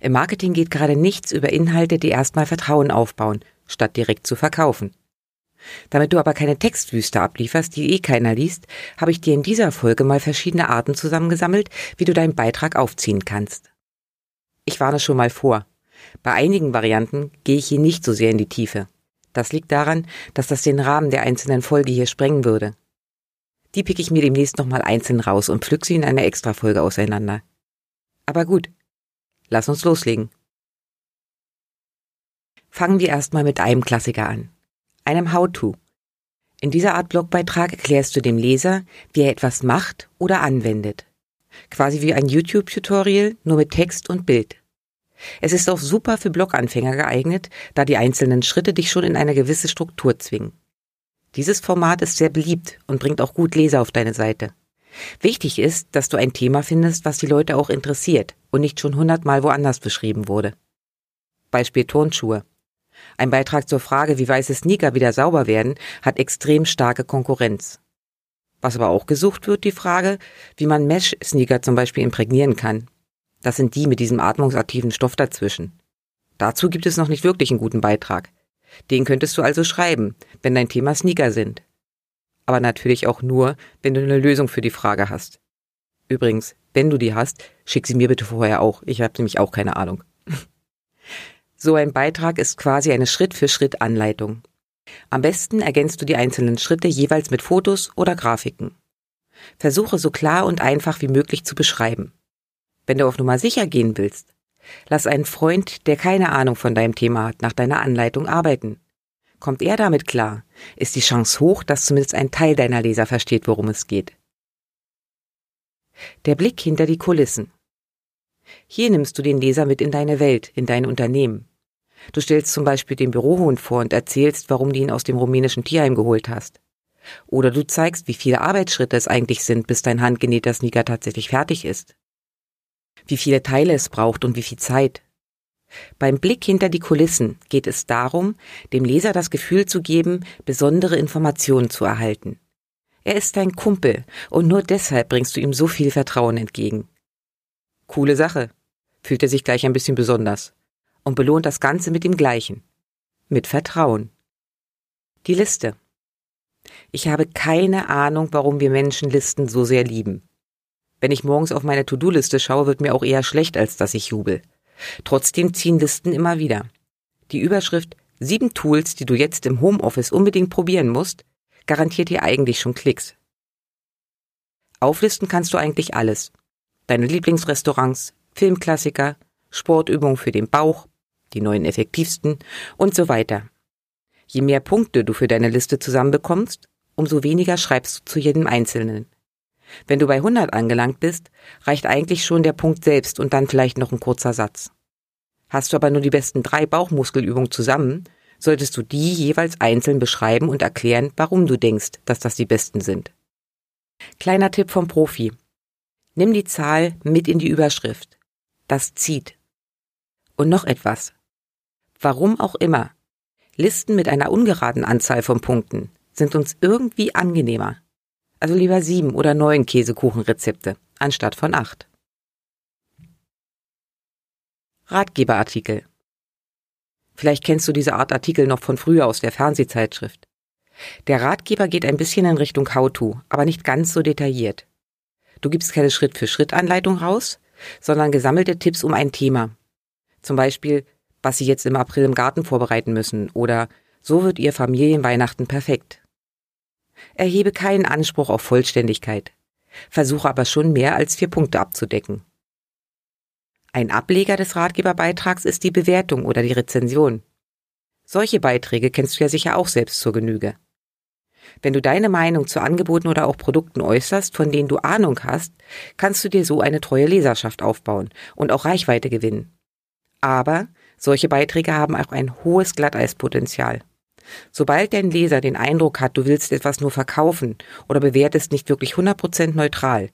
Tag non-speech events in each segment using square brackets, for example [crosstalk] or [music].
Im Marketing geht gerade nichts über Inhalte, die erstmal Vertrauen aufbauen, statt direkt zu verkaufen. Damit du aber keine Textwüste ablieferst, die eh keiner liest, habe ich dir in dieser Folge mal verschiedene Arten zusammengesammelt, wie du deinen Beitrag aufziehen kannst. Ich warne schon mal vor. Bei einigen Varianten gehe ich hier nicht so sehr in die Tiefe. Das liegt daran, dass das den Rahmen der einzelnen Folge hier sprengen würde. Die pick ich mir demnächst nochmal einzeln raus und pflück sie in einer Extrafolge auseinander. Aber gut, lass uns loslegen. Fangen wir erstmal mit einem Klassiker an, einem How-to. In dieser Art Blogbeitrag erklärst du dem Leser, wie er etwas macht oder anwendet. Quasi wie ein YouTube-Tutorial, nur mit Text und Bild. Es ist auch super für Bloganfänger geeignet, da die einzelnen Schritte dich schon in eine gewisse Struktur zwingen. Dieses Format ist sehr beliebt und bringt auch gut Leser auf deine Seite. Wichtig ist, dass du ein Thema findest, was die Leute auch interessiert und nicht schon hundertmal woanders beschrieben wurde. Beispiel Turnschuhe. Ein Beitrag zur Frage, wie weiße Sneaker wieder sauber werden, hat extrem starke Konkurrenz. Was aber auch gesucht wird, die Frage, wie man Mesh-Sneaker zum Beispiel imprägnieren kann. Das sind die mit diesem atmungsaktiven Stoff dazwischen. Dazu gibt es noch nicht wirklich einen guten Beitrag. Den könntest du also schreiben, wenn dein Thema Sneaker sind. Aber natürlich auch nur, wenn du eine Lösung für die Frage hast. Übrigens, wenn du die hast, schick sie mir bitte vorher auch. Ich habe nämlich auch keine Ahnung. [laughs] So ein Beitrag ist quasi eine Schritt-für-Schritt-Anleitung. Am besten ergänzt du die einzelnen Schritte jeweils mit Fotos oder Grafiken. Versuche so klar und einfach wie möglich zu beschreiben. Wenn du auf Nummer sicher gehen willst, Lass einen Freund, der keine Ahnung von deinem Thema hat, nach deiner Anleitung arbeiten. Kommt er damit klar, ist die Chance hoch, dass zumindest ein Teil deiner Leser versteht, worum es geht. Der Blick hinter die Kulissen. Hier nimmst du den Leser mit in deine Welt, in dein Unternehmen. Du stellst zum Beispiel den Bürohund vor und erzählst, warum du ihn aus dem rumänischen Tierheim geholt hast. Oder du zeigst, wie viele Arbeitsschritte es eigentlich sind, bis dein handgenähter Sneaker tatsächlich fertig ist wie viele Teile es braucht und wie viel Zeit. Beim Blick hinter die Kulissen geht es darum, dem Leser das Gefühl zu geben, besondere Informationen zu erhalten. Er ist dein Kumpel und nur deshalb bringst du ihm so viel Vertrauen entgegen. Coole Sache, fühlt er sich gleich ein bisschen besonders und belohnt das Ganze mit dem Gleichen. Mit Vertrauen. Die Liste. Ich habe keine Ahnung, warum wir Menschen Listen so sehr lieben. Wenn ich morgens auf meine To-Do-Liste schaue, wird mir auch eher schlecht, als dass ich jubel. Trotzdem ziehen Listen immer wieder. Die Überschrift Sieben Tools, die du jetzt im Homeoffice unbedingt probieren musst, garantiert dir eigentlich schon Klicks. Auflisten kannst du eigentlich alles. Deine Lieblingsrestaurants, Filmklassiker, Sportübungen für den Bauch, die neuen effektivsten und so weiter. Je mehr Punkte du für deine Liste zusammenbekommst, umso weniger schreibst du zu jedem Einzelnen. Wenn du bei 100 angelangt bist, reicht eigentlich schon der Punkt selbst und dann vielleicht noch ein kurzer Satz. Hast du aber nur die besten drei Bauchmuskelübungen zusammen, solltest du die jeweils einzeln beschreiben und erklären, warum du denkst, dass das die besten sind. Kleiner Tipp vom Profi. Nimm die Zahl mit in die Überschrift. Das zieht. Und noch etwas. Warum auch immer. Listen mit einer ungeraden Anzahl von Punkten sind uns irgendwie angenehmer. Also lieber sieben oder neun Käsekuchenrezepte anstatt von acht. Ratgeberartikel. Vielleicht kennst du diese Art Artikel noch von früher aus der Fernsehzeitschrift. Der Ratgeber geht ein bisschen in Richtung How-to, aber nicht ganz so detailliert. Du gibst keine Schritt-für-Schritt-Anleitung raus, sondern gesammelte Tipps um ein Thema. Zum Beispiel, was Sie jetzt im April im Garten vorbereiten müssen oder so wird Ihr Familienweihnachten perfekt. Erhebe keinen Anspruch auf Vollständigkeit, versuche aber schon mehr als vier Punkte abzudecken. Ein Ableger des Ratgeberbeitrags ist die Bewertung oder die Rezension. Solche Beiträge kennst du ja sicher auch selbst zur Genüge. Wenn du deine Meinung zu Angeboten oder auch Produkten äußerst, von denen du Ahnung hast, kannst du dir so eine treue Leserschaft aufbauen und auch Reichweite gewinnen. Aber solche Beiträge haben auch ein hohes Glatteispotenzial. Sobald dein Leser den Eindruck hat, du willst etwas nur verkaufen oder bewertest nicht wirklich 100% neutral,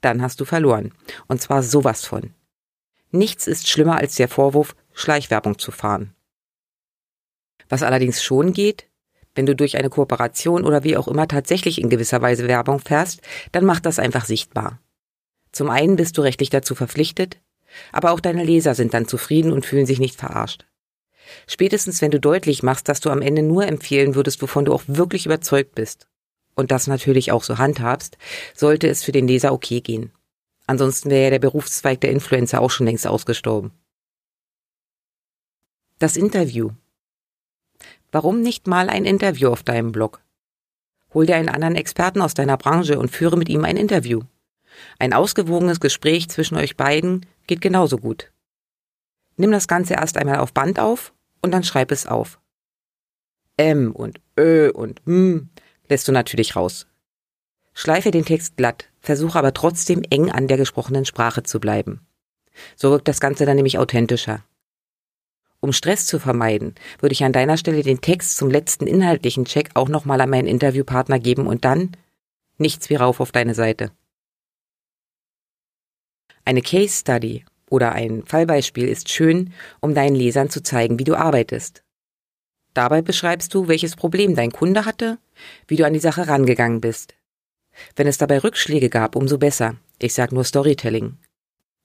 dann hast du verloren. Und zwar sowas von. Nichts ist schlimmer als der Vorwurf, Schleichwerbung zu fahren. Was allerdings schon geht, wenn du durch eine Kooperation oder wie auch immer tatsächlich in gewisser Weise Werbung fährst, dann mach das einfach sichtbar. Zum einen bist du rechtlich dazu verpflichtet, aber auch deine Leser sind dann zufrieden und fühlen sich nicht verarscht. Spätestens wenn du deutlich machst, dass du am Ende nur empfehlen würdest, wovon du auch wirklich überzeugt bist, und das natürlich auch so handhabst, sollte es für den Leser okay gehen. Ansonsten wäre ja der Berufszweig der Influencer auch schon längst ausgestorben. Das Interview. Warum nicht mal ein Interview auf deinem Blog? Hol dir einen anderen Experten aus deiner Branche und führe mit ihm ein Interview. Ein ausgewogenes Gespräch zwischen euch beiden geht genauso gut. Nimm das Ganze erst einmal auf Band auf und dann schreib es auf. M und Ö und M lässt du natürlich raus. Schleife den Text glatt, versuche aber trotzdem eng an der gesprochenen Sprache zu bleiben. So wirkt das Ganze dann nämlich authentischer. Um Stress zu vermeiden, würde ich an deiner Stelle den Text zum letzten inhaltlichen Check auch nochmal an meinen Interviewpartner geben und dann nichts wie rauf auf deine Seite. Eine Case Study oder ein Fallbeispiel ist schön, um deinen Lesern zu zeigen, wie du arbeitest. Dabei beschreibst du, welches Problem dein Kunde hatte, wie du an die Sache rangegangen bist. Wenn es dabei Rückschläge gab, umso besser. Ich sag nur Storytelling.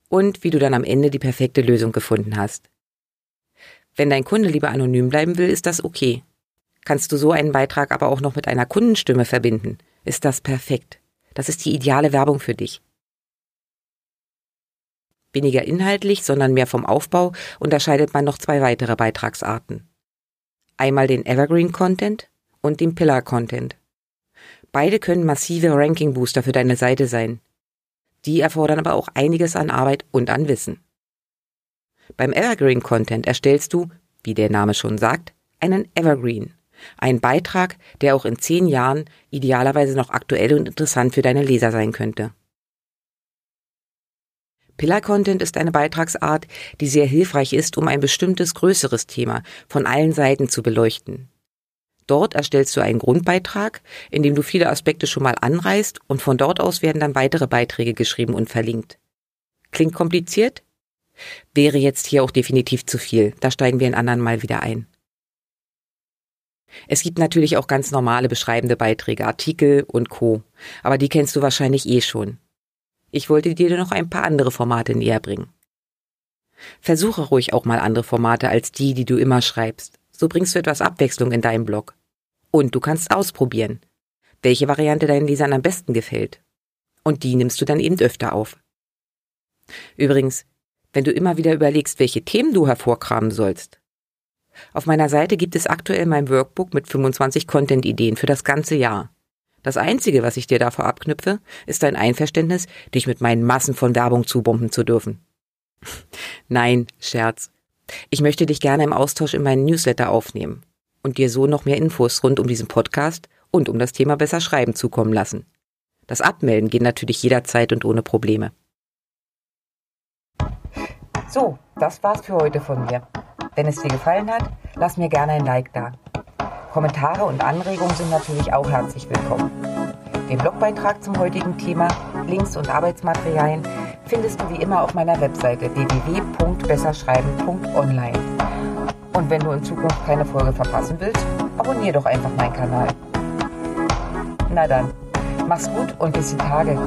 Und wie du dann am Ende die perfekte Lösung gefunden hast. Wenn dein Kunde lieber anonym bleiben will, ist das okay. Kannst du so einen Beitrag aber auch noch mit einer Kundenstimme verbinden, ist das perfekt. Das ist die ideale Werbung für dich. Weniger inhaltlich, sondern mehr vom Aufbau unterscheidet man noch zwei weitere Beitragsarten. Einmal den Evergreen Content und den Pillar Content. Beide können massive Ranking Booster für deine Seite sein. Die erfordern aber auch einiges an Arbeit und an Wissen. Beim Evergreen Content erstellst du, wie der Name schon sagt, einen Evergreen. Ein Beitrag, der auch in zehn Jahren idealerweise noch aktuell und interessant für deine Leser sein könnte. Pillar Content ist eine Beitragsart, die sehr hilfreich ist, um ein bestimmtes größeres Thema von allen Seiten zu beleuchten. Dort erstellst du einen Grundbeitrag, in dem du viele Aspekte schon mal anreißt und von dort aus werden dann weitere Beiträge geschrieben und verlinkt. Klingt kompliziert? Wäre jetzt hier auch definitiv zu viel. Da steigen wir in anderen Mal wieder ein. Es gibt natürlich auch ganz normale beschreibende Beiträge, Artikel und Co. Aber die kennst du wahrscheinlich eh schon. Ich wollte dir noch ein paar andere Formate näher bringen. Versuche ruhig auch mal andere Formate als die, die du immer schreibst. So bringst du etwas Abwechslung in deinem Blog. Und du kannst ausprobieren, welche Variante deinen Lesern am besten gefällt. Und die nimmst du dann eben öfter auf. Übrigens, wenn du immer wieder überlegst, welche Themen du hervorkramen sollst. Auf meiner Seite gibt es aktuell mein Workbook mit 25 Content-Ideen für das ganze Jahr. Das Einzige, was ich dir davor abknüpfe, ist dein Einverständnis, dich mit meinen Massen von Werbung zubomben zu dürfen. [laughs] Nein, Scherz. Ich möchte dich gerne im Austausch in meinen Newsletter aufnehmen und dir so noch mehr Infos rund um diesen Podcast und um das Thema besser schreiben zukommen lassen. Das Abmelden geht natürlich jederzeit und ohne Probleme. So, das war's für heute von mir. Wenn es dir gefallen hat, lass mir gerne ein Like da. Kommentare und Anregungen sind natürlich auch herzlich willkommen. Den Blogbeitrag zum heutigen Thema, Links und Arbeitsmaterialien findest du wie immer auf meiner Webseite www.besserschreiben.online. Und wenn du in Zukunft keine Folge verpassen willst, abonniere doch einfach meinen Kanal. Na dann, mach's gut und bis die Tage.